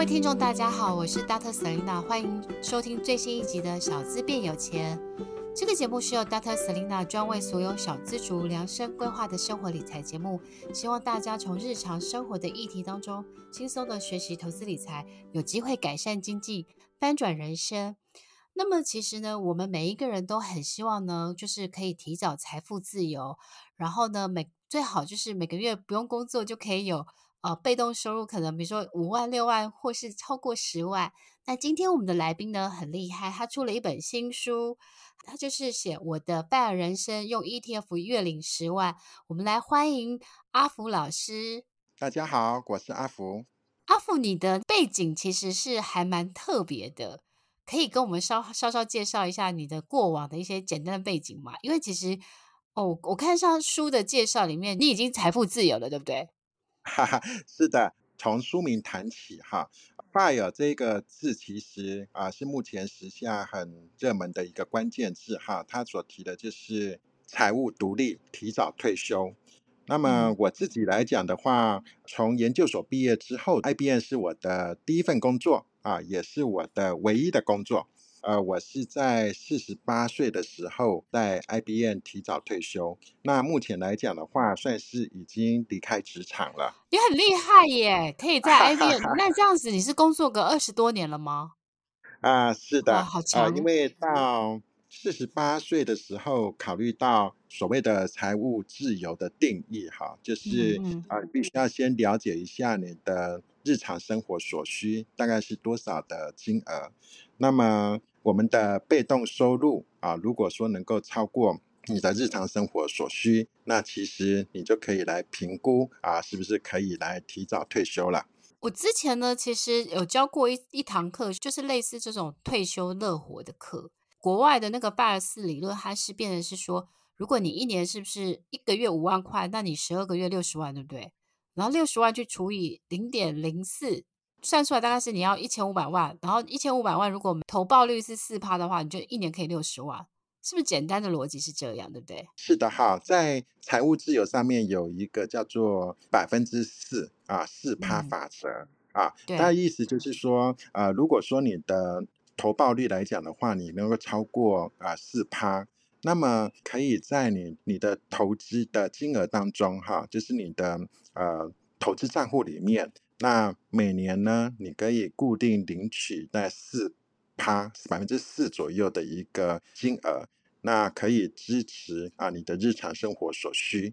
各位听众，大家好，我是 Dr. Selina，欢迎收听最新一集的《小资变有钱》。这个节目是由 Dr. Selina 专为所有小资族量身规划的生活理财节目，希望大家从日常生活的议题当中轻松的学习投资理财，有机会改善经济，翻转人生。那么其实呢，我们每一个人都很希望呢，就是可以提早财富自由，然后呢，每最好就是每个月不用工作就可以有呃被动收入，可能比如说五万、六万，或是超过十万。那今天我们的来宾呢很厉害，他出了一本新书，他就是写我的 FIRE 人生，用 ETF 月领十万。我们来欢迎阿福老师。大家好，我是阿福。阿福，你的背景其实是还蛮特别的，可以跟我们稍稍稍介绍一下你的过往的一些简单的背景吗？因为其实哦，我看上书的介绍里面，你已经财富自由了，对不对？哈哈，是的，从书名谈起哈。FIRE 这个字其实啊是目前时下很热门的一个关键字哈，它所提的就是财务独立、提早退休。那么我自己来讲的话，从研究所毕业之后，IBM 是我的第一份工作啊，也是我的唯一的工作。呃，我是在四十八岁的时候在 IBM 提早退休。那目前来讲的话，算是已经离开职场了。你很厉害耶，可以在 IBM。那这样子，你是工作个二十多年了吗？啊，是的，好强。呃，因为到四十八岁的时候，考虑到所谓的财务自由的定义，哈，就是啊，呃，必须要先了解一下你的日常生活所需大概是多少的金额。那么我们的被动收入啊，如果说能够超过你的日常生活所需，那其实你就可以来评估啊，是不是可以来提早退休了。我之前呢，其实有教过一一堂课，就是类似这种退休乐活的课。国外的那个巴尔斯理论，它是变成是说，如果你一年是不是一个月五万块，那你十二个月六十万，对不对？然后六十万去除以零点零四。算出来大概是你要一千五百万，然后一千五百万如果投报率是四趴的话，你就一年可以六十万，是不是简单的逻辑是这样，对不对？是的哈，在财务自由上面有一个叫做百分之四啊四趴法则、嗯、啊，它的意思就是说呃，如果说你的投报率来讲的话，你能够超过啊四趴，那么可以在你你的投资的金额当中哈，就是你的呃投资账户里面。那每年呢，你可以固定领取在四趴百分之四左右的一个金额，那可以支持啊你的日常生活所需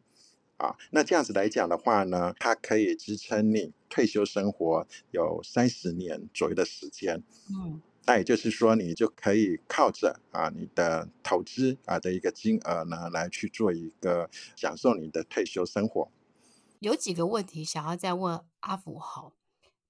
啊。那这样子来讲的话呢，它可以支撑你退休生活有三十年左右的时间。嗯，那也就是说，你就可以靠着啊你的投资啊的一个金额呢，来去做一个享受你的退休生活。有几个问题想要再问阿福好。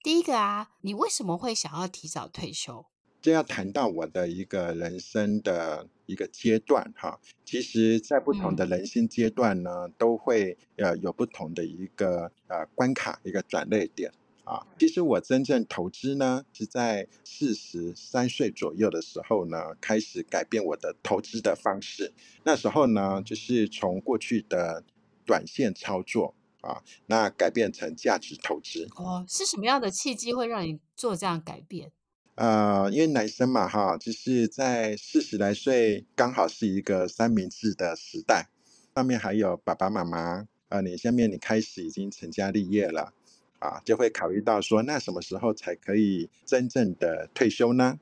第一个啊，你为什么会想要提早退休？这要谈到我的一个人生的一个阶段哈。其实，在不同的人生阶段呢，嗯、都会呃有不同的一个呃关卡，一个转捩点啊。其实我真正投资呢，是在四十三岁左右的时候呢，开始改变我的投资的方式。那时候呢，就是从过去的短线操作。啊，那改变成价值投资哦，是什么样的契机会让你做这样改变？呃，因为男生嘛，哈，就是在四十来岁，刚好是一个三明治的时代，上面还有爸爸妈妈，啊、呃，你下面你开始已经成家立业了，啊，就会考虑到说，那什么时候才可以真正的退休呢？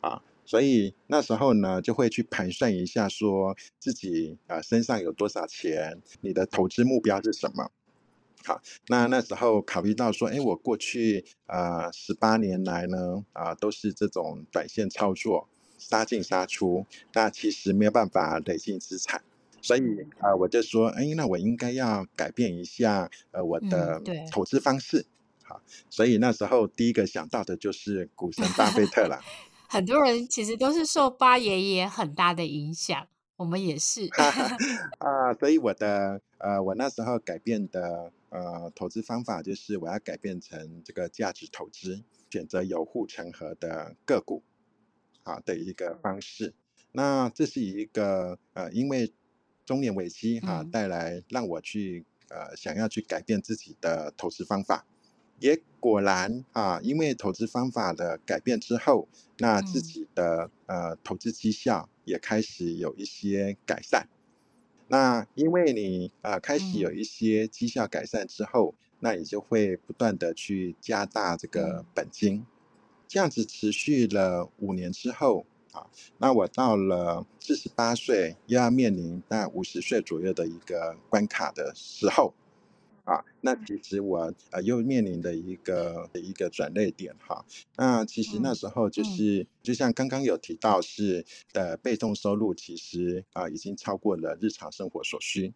啊，所以那时候呢，就会去盘算一下，说自己啊、呃、身上有多少钱，你的投资目标是什么？好，那那时候考虑到说，哎，我过去啊十八年来呢，啊、呃、都是这种短线操作，杀进杀出，那其实没有办法累积资产，所以啊、呃、我就说，哎，那我应该要改变一下呃我的投资方式。嗯、好，所以那时候第一个想到的就是股神巴菲特了。很多人其实都是受巴爷爷很大的影响。我们也是 啊，所以我的呃，我那时候改变的呃投资方法就是我要改变成这个价值投资，选择有护城河的个股，好的一个方式。那这是一个呃，因为中年危机哈、啊、带来让我去呃想要去改变自己的投资方法。也果然啊，因为投资方法的改变之后，那自己的、嗯、呃投资绩效也开始有一些改善。那因为你呃开始有一些绩效改善之后，嗯、那你就会不断的去加大这个本金，嗯、这样子持续了五年之后啊，那我到了四十八岁，又要面临那五十岁左右的一个关卡的时候。啊，那其实我呃又面临的一个一个转捩点哈。那其实那时候就是，就像刚刚有提到是的被动收入，其实啊已经超过了日常生活所需。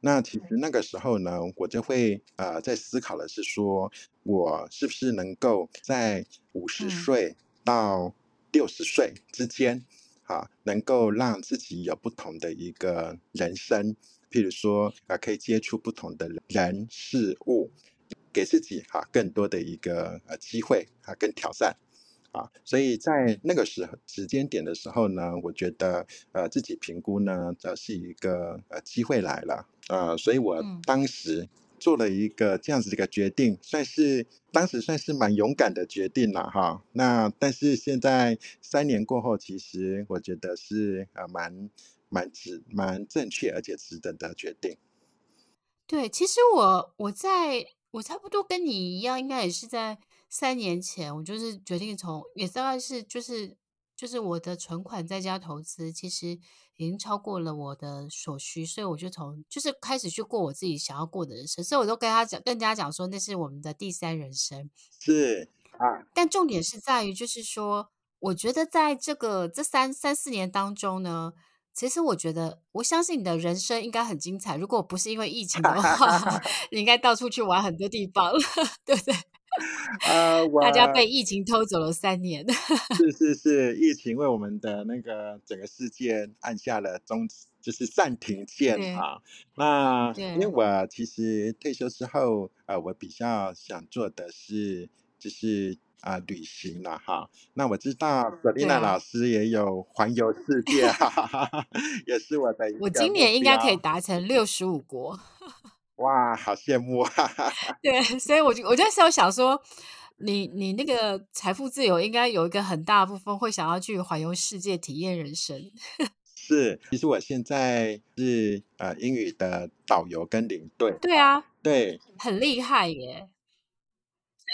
那其实那个时候呢，我就会呃在思考的是说，我是不是能够在五十岁到六十岁之间，啊，能够让自己有不同的一个人生。譬如说啊，可以接触不同的人事物，给自己哈更多的一个呃机会啊跟挑战啊，所以在那个时候时间点的时候呢，我觉得呃自己评估呢，这是一个呃机会来了啊，所以我当时做了一个这样子的一个决定，算是当时算是蛮勇敢的决定了哈。那但是现在三年过后，其实我觉得是呃蛮。蛮值、蛮正确而且值得的决定。对，其实我我在我差不多跟你一样，应该也是在三年前，我就是决定从也大概是就是就是我的存款在家投资，其实已经超过了我的所需，所以我就从就是开始去过我自己想要过的人生，所以我都跟他讲，跟大家讲说那是我们的第三人生。是啊，但重点是在于，就是说，我觉得在这个这三三四年当中呢。其实我觉得，我相信你的人生应该很精彩。如果不是因为疫情的话，你应该到处去玩很多地方，对不对？呃，大家被疫情偷走了三年。是 是是，疫情为我们的那个整个世界按下了终止，就是暂停键啊。那因为我其实退休之后，呃，我比较想做的是，就是。啊，旅行了哈。那我知道 Selina 老师也有环游世界，哈哈哈，也是我的。我今年应该可以达成六十五国。哇，好羡慕啊！对，所以我就我就想想说，你你那个财富自由，应该有一个很大部分会想要去环游世界，体验人生。是，其实我现在是呃英语的导游跟领队。对啊，对，很厉害耶。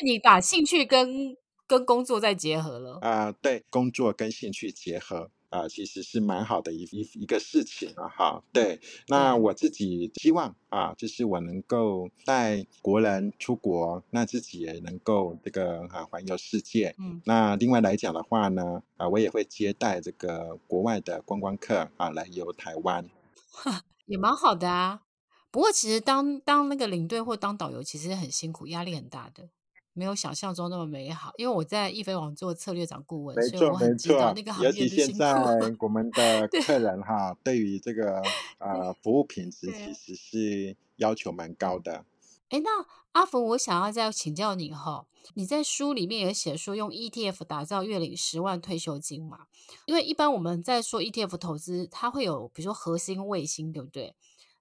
你把兴趣跟跟工作再结合了啊、呃？对，工作跟兴趣结合啊、呃，其实是蛮好的一一一个事情啊哈。对，那我自己希望啊，就是我能够带国人出国，那自己也能够这个啊环游世界。嗯，那另外来讲的话呢，啊，我也会接待这个国外的观光客啊来游台湾，也蛮好的啊。不过其实当当那个领队或当导游，其实很辛苦，压力很大的。没有想象中那么美好，因为我在易飞网做策略长顾问，没错所以我很知道那个行业现在我们的 客人哈，对，对于这个呃服务品质其实是要求蛮高的。哎，那阿福，我想要再请教你哈，你在书里面也写说用 ETF 打造月领十万退休金嘛？因为一般我们在说 ETF 投资，它会有比如说核心、卫星，对不对？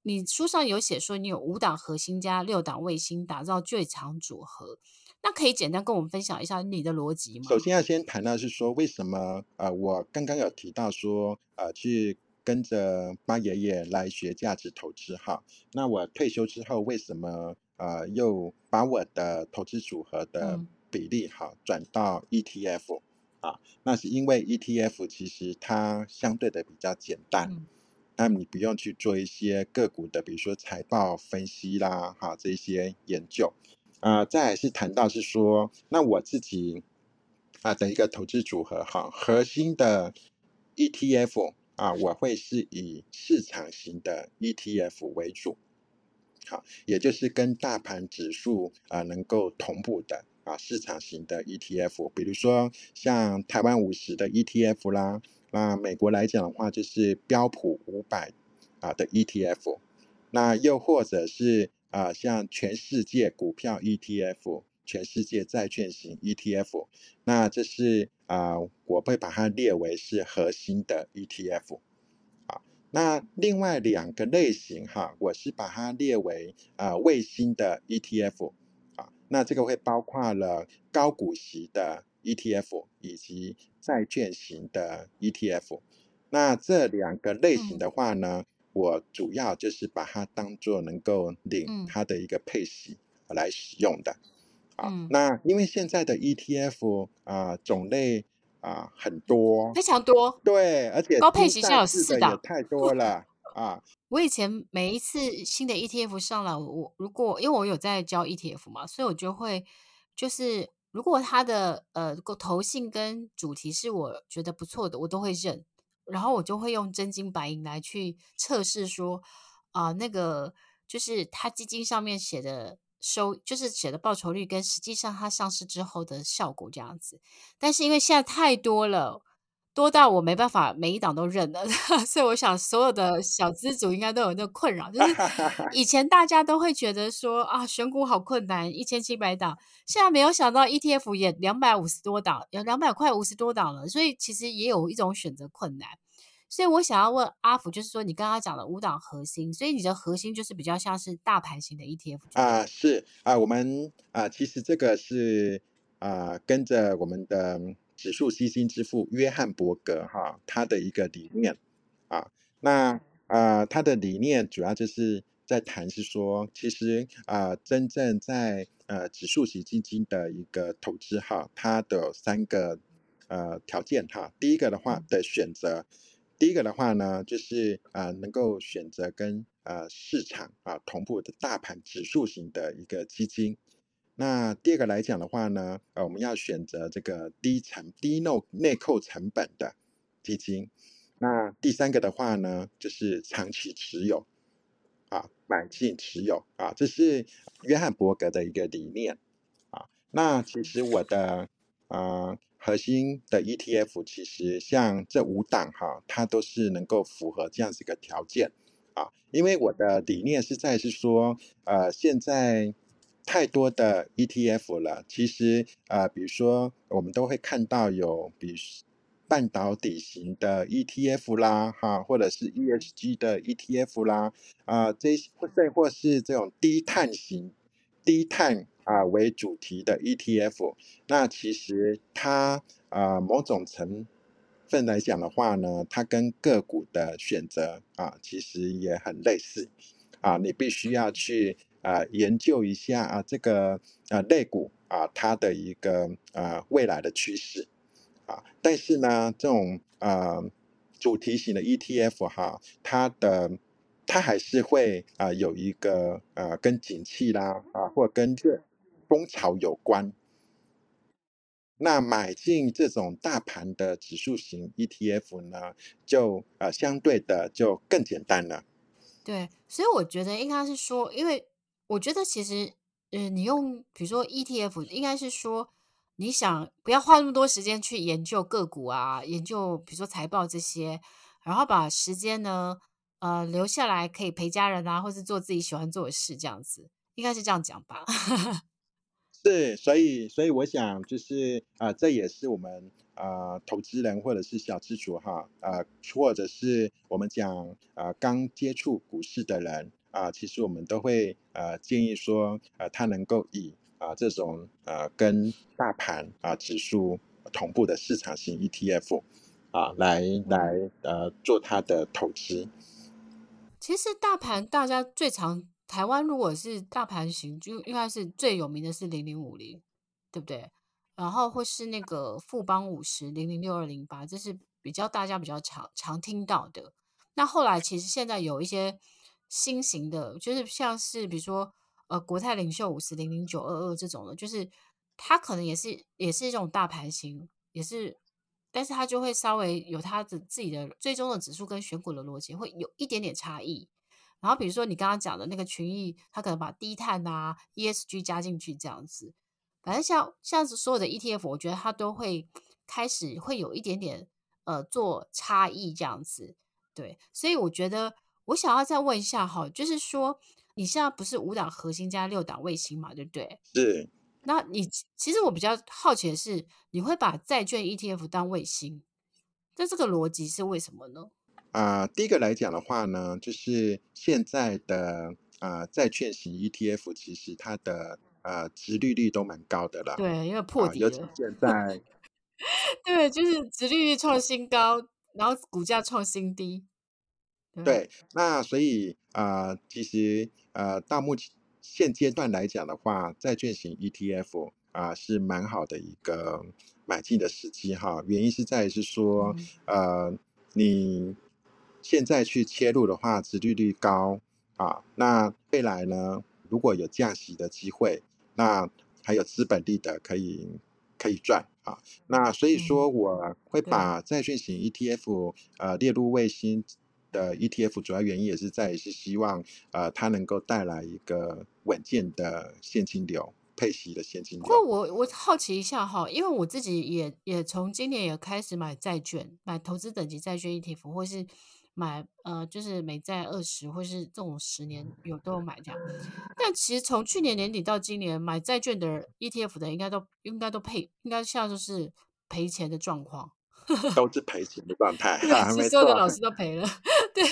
你书上有写说你有五档核心加六档卫星，打造最强组合。那可以简单跟我们分享一下你的逻辑吗？首先要先谈到是说，为什么呃，我刚刚有提到说呃，去跟着巴爷爷来学价值投资哈。那我退休之后，为什么呃又把我的投资组合的比例哈转到 ETF 啊？那是因为 ETF 其实它相对的比较简单，嗯、那你不用去做一些个股的，比如说财报分析啦哈这些研究。啊、再是谈到是说，那我自己啊的一个投资组合哈，核心的 ETF 啊，我会是以市场型的 ETF 为主，好，也就是跟大盘指数啊能够同步的啊市场型的 ETF，比如说像台湾五十的 ETF 啦，那美国来讲的话就是标普五百啊的 ETF，那又或者是。啊，像全世界股票 ETF、全世界债券型 ETF，那这是啊，我会把它列为是核心的 ETF。啊，那另外两个类型哈，我是把它列为啊卫星的 ETF。啊，那这个会包括了高股息的 ETF 以及债券型的 ETF。那这两个类型的话呢，嗯、我主要就是把它当做能够领它的一个配息来使用的。嗯、啊，那因为现在的 ETF 啊、呃、种类啊、呃、很多，非常多，对，而且高配息现在有四档，也太多了啊。我以前每一次新的 ETF 上来，我如果因为我有在教 ETF 嘛，所以我就会就是如果它的呃投信跟主题是我觉得不错的，我都会认。然后我就会用真金白银来去测试说，啊、那个就是他基金上面写的收，就是写的报酬率跟实际上它上市之后的效果这样子。但是因为现在太多了。多到我没办法每一档都认了，所以我想所有的小资主应该都有那个困扰，就是以前大家都会觉得说啊，选股好困难，一千七百档，现在没有想到 ETF 也两百五十多档，有两百块五十多档了，所以其实也有一种选择困难。所以我想要问阿福，就是说你刚刚讲的五档核心，所以你的核心就是比较像是大盘型的 ETF 啊，是啊，我们啊，其实这个是啊，跟着我们的。指数基金之父约翰伯格哈，他的一个理念啊，那啊、呃，他的理念主要就是在谈是说，其实啊、呃，真正在呃指数型基金的一个投资哈，它的三个呃条件哈，第一个的话的选择，第一个的话呢，就是啊、呃，能够选择跟呃市场啊同步的大盘指数型的一个基金。那第二个来讲的话呢，呃，我们要选择这个低成低内内扣成本的基金。那第三个的话呢，就是长期持有，啊，买进持有，啊，这是约翰伯格的一个理念，啊。那其实我的呃核心的 ETF，其实像这五档哈，它都是能够符合这样子一个条件，啊，因为我的理念是在是说，呃，现在。太多的 ETF 了，其实呃，比如说我们都会看到有，比如半导体型的 ETF 啦，哈，或者是 ESG 的 ETF 啦，啊、呃，这或再或是这种低碳型、低碳啊、呃、为主题的 ETF，那其实它啊、某种成分来讲的话呢，它跟个股的选择啊，其实也很类似啊，你必须要去。啊、研究一下啊，这个啊类股啊，它的一个啊未来的趋势啊，但是呢，这种啊主题型的 ETF 哈、它的它还是会啊有一个啊跟景气啦啊，或跟这风潮有关。那买进这种大盘的指数型 ETF 呢，就啊相对的就更简单了。对，所以我觉得应该是说，因为。我觉得其实，呃，你用比如说 ETF，应该是说你想不要花那么多时间去研究个股啊，研究比如说财报这些，然后把时间呢，呃，留下来可以陪家人啊，或是做自己喜欢做的事，这样子，应该是这样讲吧。是，所以，所以我想就是啊、这也是我们啊、投资人或者是小资族哈，啊、呃，或者是我们讲啊、刚接触股市的人。啊，其实我们都会呃建议说，呃，它能够以啊这种呃跟大盘啊指数同步的市场型 ETF 啊来来呃做它的投资。其实大盘大家最常台湾如果是大盘型，就应该是最有名的是零零五零，对不对？然后或是那个富邦五十零零六二零八，这是比较大家比较常常听到的。那后来其实现在有一些。新型的，就是像是比如说，呃，国泰领袖五十零零九二二这种的，就是它可能也是也是一种大盘型，也是，但是它就会稍微有它的自己的最终的指数跟选股的逻辑会有一点点差异。然后比如说你刚刚讲的那个群益，它可能把低碳啊、ESG 加进去这样子，反正像像是所有的 ETF，我觉得它都会开始会有一点点呃做差异这样子，对，所以我觉得。我想要再问一下哈，就是说你现在不是五档核心加六档卫星嘛，对不对？是。那你其实我比较好奇的是，你会把债券 ETF 当卫星，那这个逻辑是为什么呢？啊、呃，第一个来讲的话呢，就是现在的啊、呃、债券型 ETF，其实它的呃，殖利率都蛮高的了。对，因为破底了。尤其现在，对，就是殖利率创新高，然后股价创新低。对，对那所以啊、呃，其实呃，到目前现阶段来讲的话，债券型 ETF 啊、呃、是蛮好的一个买进的时机哈。原因是在于是说，嗯、呃，你现在去切入的话，殖利率高啊，那未来呢，如果有降息的机会，那还有资本利得可以可以赚啊。那所以说，我会把债券型 ETF、嗯、呃列入卫星。的 ETF 主要原因也是在于是希望，呃，它能够带来一个稳健的现金流，配息的现金流。不过我我好奇一下哈，因为我自己也也从今年也开始买债券，买投资等级债券 ETF，或是买呃就是美债二十，或是这种十年有都有买这样。但其实从去年年底到今年买债券的 ETF 的应该都应该都配，应该现在都是赔钱的状况。都是赔钱的状态，其实所有的老师都赔了。对，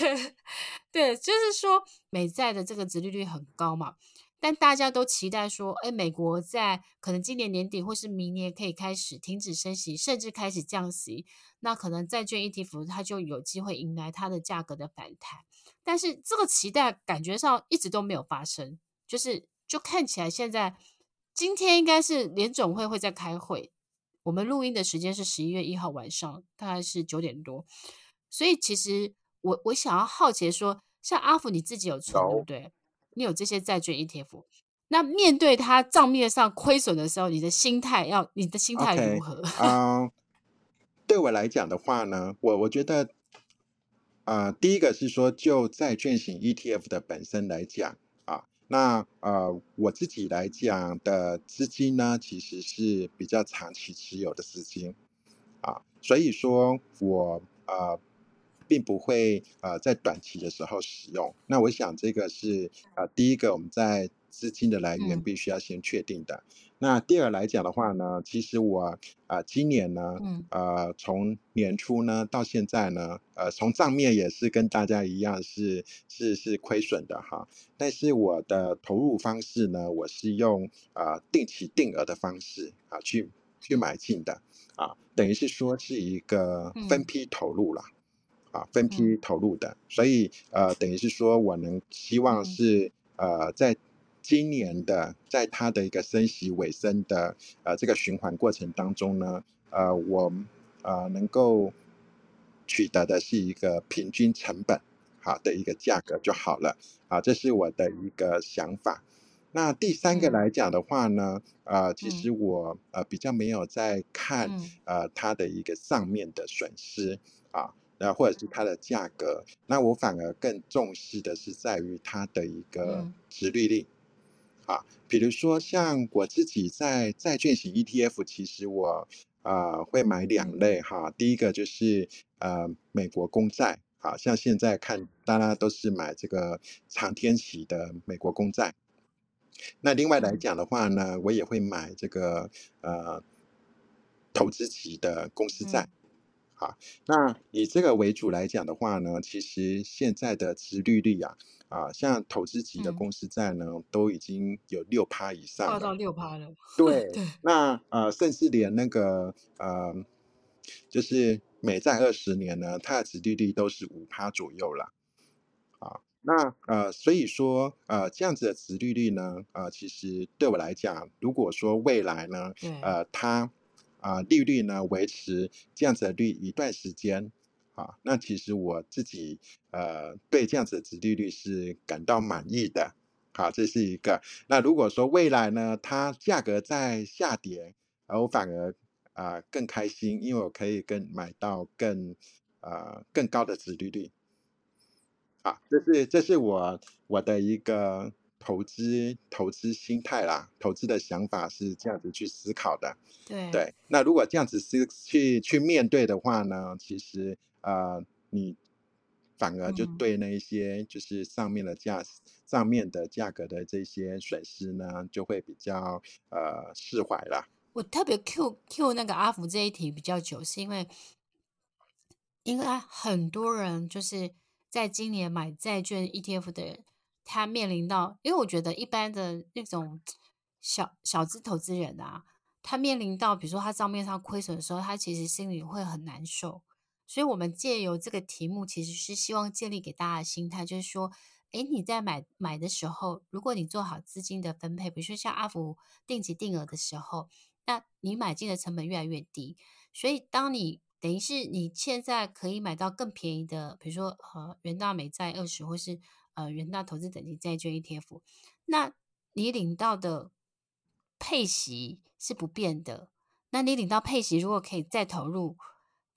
对，就是说美债的这个殖利率很高嘛，但大家都期待说，哎，美国在可能今年年底或是明年可以开始停止升息，甚至开始降息，那可能债券 ETF 它就有机会迎来它的价格的反弹。但是这个期待感觉上一直都没有发生，就是就看起来现在今天应该是联总会会在开会。我们录音的时间是十一月一号晚上，大概是九点多，所以其实我我想要好奇说，像阿福你自己有存对不对？你有这些债券 ETF，那面对它账面上亏损的时候，你的心态要你的心态如何？啊，okay, uh, 对我来讲的话呢，我我觉得，啊、呃，第一个是说就债券型 ETF 的本身来讲。那呃，我自己来讲的资金呢，其实是比较长期持有的资金，啊，所以说我呃，并不会呃在短期的时候使用。那我想这个是呃第一个我们在。资金的来源必须要先确定的。嗯、那第二来讲的话呢，其实我啊、呃，今年呢，嗯、呃，从年初呢到现在呢，呃，从账面也是跟大家一样是是是亏损的哈。但是我的投入方式呢，我是用啊、呃、定期定额的方式啊去去买进的啊，等于是说是一个分批投入了、嗯、啊，分批投入的。所以呃，等于是说我能希望是呃在。今年的，在它的一个升息尾声的呃这个循环过程当中呢，呃，我呃能够取得的是一个平均成本好的一个价格就好了啊，这是我的一个想法。那第三个来讲的话呢，呃，其实我呃比较没有在看呃它的一个上面的损失啊，然后或者是它的价格，那我反而更重视的是在于它的一个殖利率。啊，比如说像我自己在债券型 ETF，其实我呃会买两类哈。第一个就是呃美国公债，啊像现在看大家都是买这个长天期的美国公债。那另外来讲的话呢，我也会买这个呃投资级的公司债。好，那以这个为主来讲的话呢，其实现在的殖利率啊。啊，像投资级的公司债呢，嗯、都已经有六趴以上了，到六趴了。对，对那呃，甚至连那个呃，就是美债二十年呢，它的殖利率都是五趴左右了。啊，那呃，所以说呃，这样子的殖利率呢，呃，其实对我来讲，如果说未来呢，呃，它啊、利率呢维持这样子的率一段时间。啊，那其实我自己呃对这样子的利率是感到满意的，好，这是一个。那如果说未来呢，它价格在下跌，而我反而啊、更开心，因为我可以更买到更呃更高的值利率。啊，这是这是我我的一个投资投资心态啦，投资的想法是这样子去思考的。对对，那如果这样子是去去面对的话呢，其实。呃，你反而就对那一些就是上面的价、嗯、上面的价格的这些损失呢，就会比较呃释怀了。我特别 Q Q 那个阿福这一题比较久，是因为因为很多人就是在今年买债券 ETF 的人，他面临到，因为我觉得一般的那种小小资投资人啊，他面临到比如说他账面上亏损的时候，他其实心里会很难受。所以，我们借由这个题目，其实是希望建立给大家的心态，就是说，哎，你在买买的时候，如果你做好资金的分配，比如说像阿福定期定额的时候，那你买进的成本越来越低。所以，当你等于是你现在可以买到更便宜的，比如说呃元大美债二十，或是呃元大投资等级债券 ETF，那你领到的。配息是不变的，那你领到配息，如果可以再投入，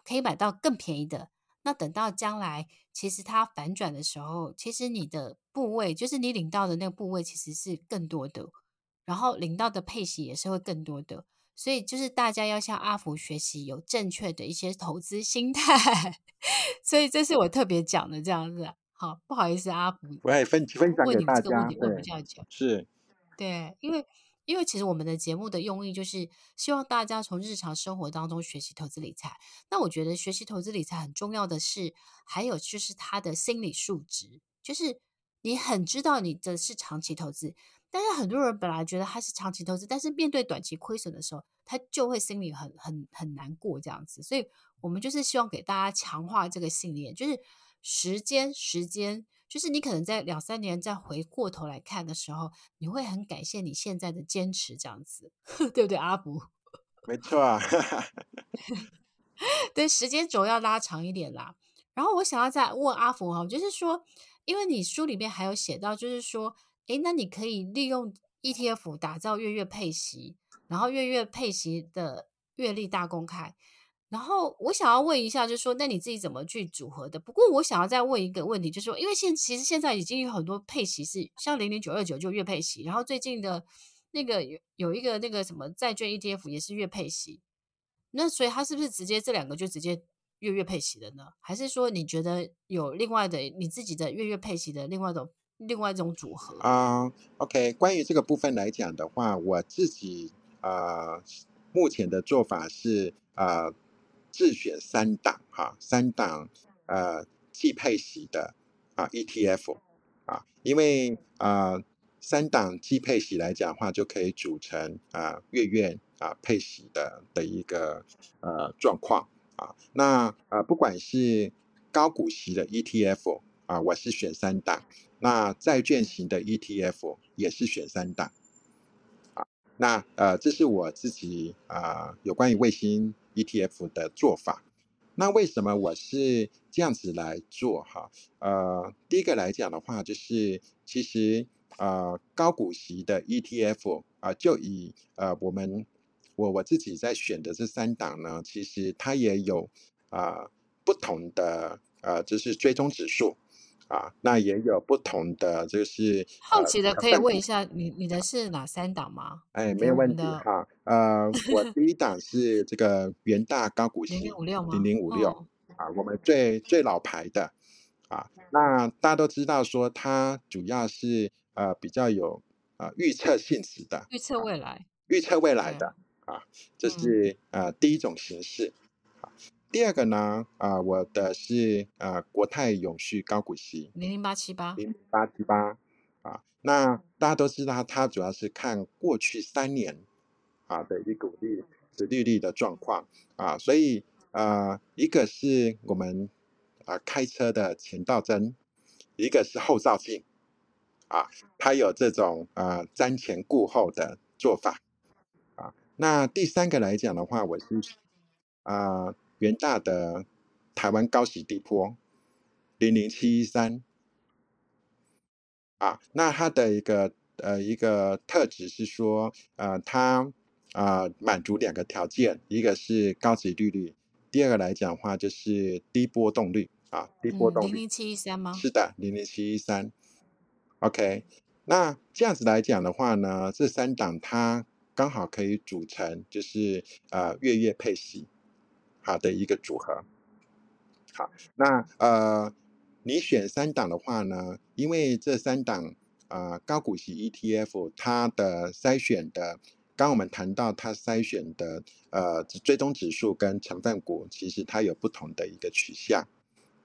可以买到更便宜的，那等到将来其实它反转的时候，其实你的部位就是你领到的那个部位其实是更多的，然后领到的配息也是会更多的，所以就是大家要向阿福学习有正确的一些投资心态，所以这是我特别讲的这样子。好，不好意思，阿福，我也分分享给大家，问你这个问题问比较久，是，对，因为。因为其实我们的节目的用意就是希望大家从日常生活当中学习投资理财。那我觉得学习投资理财很重要的是，还有就是他的心理素质，就是你很知道你的是长期投资，但是很多人本来觉得他是长期投资，但是面对短期亏损的时候，他就会心里很很很难过这样子。所以我们就是希望给大家强化这个信念，就是时间时间。就是你可能在两三年再回过头来看的时候，你会很感谢你现在的坚持，这样子，对不对，阿福？没错啊，对，时间轴要拉长一点啦。然后我想要再问阿福哈，就是说，因为你书里面还有写到，就是说，诶，那你可以利用 ETF 打造月月配息，然后月月配息的月历大公开。然后我想要问一下，就是说，那你自己怎么去组合的？不过我想要再问一个问题，就是说，因为现其实现在已经有很多配息是像零零九二九就月配息，然后最近的那个有有一个那个什么债券 ETF 也是月配息，那所以它是不是直接这两个就直接月月配息的呢？还是说你觉得有另外的你自己的月月配息的另外一种另外一种组合啊，OK，关于这个部分来讲的话，我自己呃目前的做法是呃。自选三档哈，三档呃季配息的啊 ETF 啊，因为啊三档季配息来讲的话，就可以组成啊月月啊配息的的一个呃状况啊。那啊不管是高股息的 ETF 啊，我是选三档；那债券型的 ETF 也是选三档。啊，那呃这是我自己啊有关于卫星。ETF 的做法，那为什么我是这样子来做哈？呃，第一个来讲的话，就是其实呃高股息的 ETF 啊、呃，就以呃我们我我自己在选的这三档呢，其实它也有啊、呃、不同的呃就是追踪指数。啊，那也有不同的，就是好奇的可以问一下，你你的是哪三档吗？哎，没有问题哈。呃，我第一档是这个元大高股息零零五六吗？零零五六啊，我们最最老牌的啊。那大家都知道说，它主要是呃比较有呃预测性质的，预测未来，预测未来的啊，这是呃第一种形式。第二个呢，啊、呃，我的是呃国泰永续高股息。零零八七八。零零八七八。啊，那大家都知道，它主要是看过去三年啊的一股利殖利率的状况。啊，所以呃一个是我们啊、呃、开车的前照灯，一个是后照镜。啊，它有这种呃瞻前顾后的做法。啊，那第三个来讲的话，我是啊。呃元大的台湾高息低坡零零七一三啊，那它的一个呃一个特质是说，呃，它啊、呃、满足两个条件，一个是高息利率，第二个来讲的话就是低波动率啊，低波动率。零零七一三吗？是的，零零七一三。OK，那这样子来讲的话呢，这三档它刚好可以组成就是呃月月配息。好的一个组合，好，那呃，你选三档的话呢，因为这三档呃高股息 ETF 它的筛选的，刚我们谈到它筛选的呃追踪指数跟成分股，其实它有不同的一个取向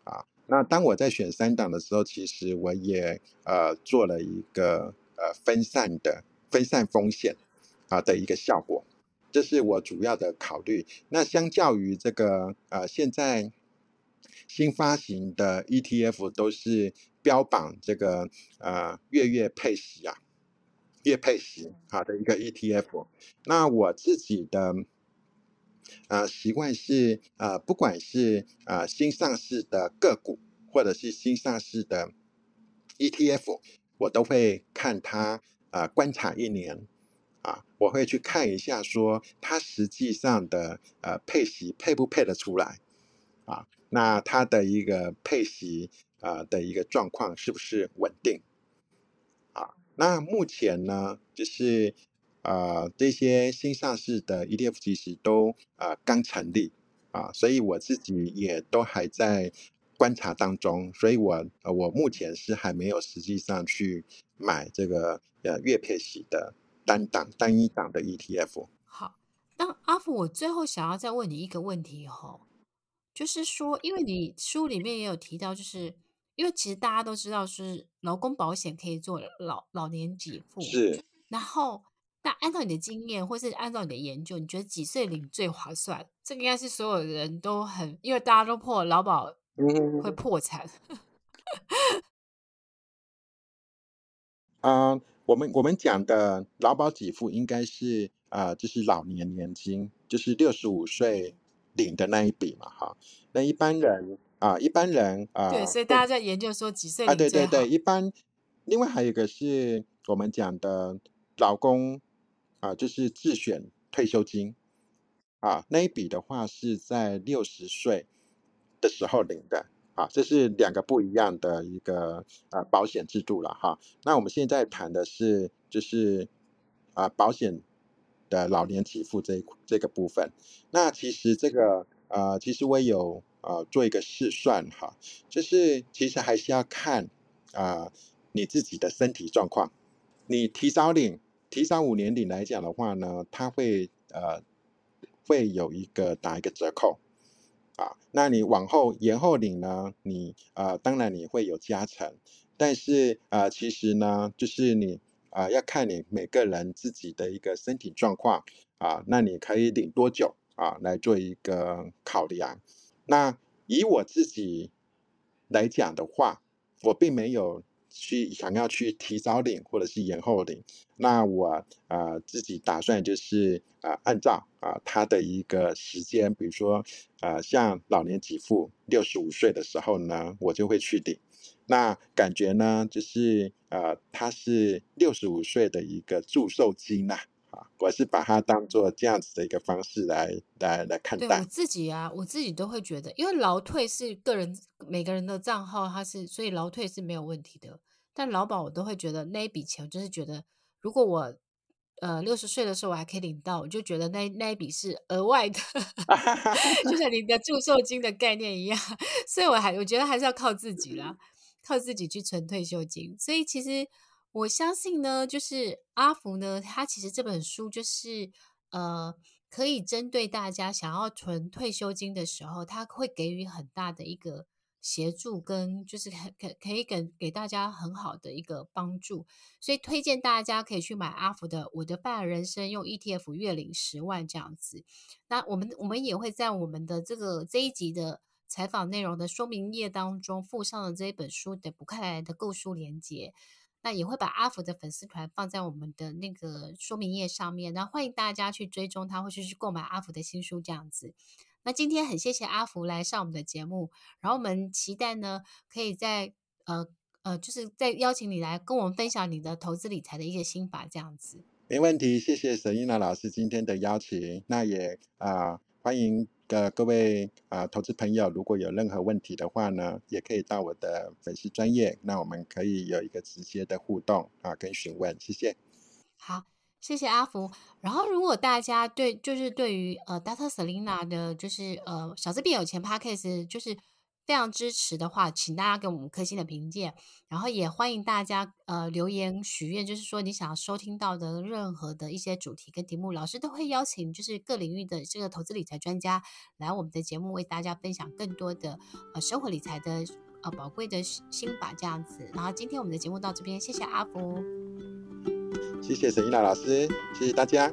啊。那当我在选三档的时候，其实我也呃做了一个呃分散的分散风险啊的一个效果，这是我主要的考虑。那相较于这个呃现在新发行的 ETF 都是标榜这个呃月月配息啊，月配息好的一个 ETF，那我自己的。呃，习惯是呃，不管是呃新上市的个股，或者是新上市的 ETF，我都会看它呃观察一年啊，我会去看一下说它实际上的呃配息配不配得出来啊，那它的一个配息呃的一个状况是不是稳定啊？那目前呢，就是。啊、这些新上市的 ETF 其实都啊刚成立啊，所以我自己也都还在观察当中，所以我呃我目前是还没有实际上去买这个呃月配息的单档单一档的 ETF。好，那阿福，我最后想要再问你一个问题哈，就是说，因为你书里面也有提到，就是因为其实大家都知道是劳工保险可以做老老年给付，是，然后。那按照你的经验，或是按照你的研究，你觉得几岁领最划算？这个应该是所有人都很，因为大家都破劳保会破产。啊、呃，我们我们讲的劳保给付应该是啊、呃，就是老年年金，就是六十五岁领的那一笔嘛，哈。那一般人啊、呃，一般人啊，呃、对，所以大家在研究说几岁领？对对对，一般。另外还有一个是我们讲的劳工。啊，就是自选退休金，啊，那一笔的话是在六十岁的时候领的，啊，这是两个不一样的一个啊保险制度了哈。那我们现在谈的是就是啊保险的老年给付这一这个部分。那其实这个呃，其实我有呃做一个试算哈，就是其实还是要看啊你自己的身体状况，你提早领。提早五年领来讲的话呢，它会呃会有一个打一个折扣啊。那你往后延后领呢，你呃当然你会有加成，但是呃其实呢，就是你啊、呃、要看你每个人自己的一个身体状况啊，那你可以领多久啊来做一个考量。那以我自己来讲的话，我并没有。去想要去提早领或者是延后领，那我啊、自己打算就是啊、按照啊他、的一个时间，比如说啊、像老年给付六十五岁的时候呢，我就会去领。那感觉呢就是啊他是六十五岁的一个祝寿金呐，我是把它当做这样子的一个方式来来来看待。对我自己啊，我自己都会觉得，因为劳退是个人每个人的账号，它是所以劳退是没有问题的。但劳保我都会觉得那一笔钱，就是觉得如果我呃六十岁的时候我还可以领到，我就觉得那那一笔是额外的，就像你的祝寿金的概念一样。所以我还我觉得还是要靠自己啦，靠自己去存退休金。所以其实我相信呢，就是阿福呢，他其实这本书就是呃可以针对大家想要存退休金的时候，他会给予很大的一个。协助跟就是可可可以给给大家很好的一个帮助，所以推荐大家可以去买阿福的《我的半人生》，用 ETF 月领十万这样子。那我们我们也会在我们的这个这一集的采访内容的说明页当中附上了这一本书的不看来的购书链接。那也会把阿福的粉丝团放在我们的那个说明页上面，那欢迎大家去追踪他，或是去购买阿福的新书这样子。那今天很谢谢阿福来上我们的节目，然后我们期待呢，可以在呃呃，就是再邀请你来跟我们分享你的投资理财的一些心法，这样子。没问题，谢谢 Selena 老师今天的邀请。那也啊、呃，欢迎呃各位啊、投资朋友，如果有任何问题的话呢，也可以到我的粉丝专业，那我们可以有一个直接的互动啊跟询问，谢谢。好。谢谢阿福。然后，如果大家对就是对于呃，Dr. Selina 的，就是呃，小资变有钱 Parkcase，就是非常支持的话，请大家给我们颗星的评鉴。然后也欢迎大家呃留言许愿，就是说你想要收听到的任何的一些主题跟题目，老师都会邀请就是各领域的这个投资理财专家来我们的节目，为大家分享更多的呃生活理财的呃宝贵的心法这样子。然后今天我们的节目到这边，谢谢阿福。谢谢沈一娜老师，谢谢大家。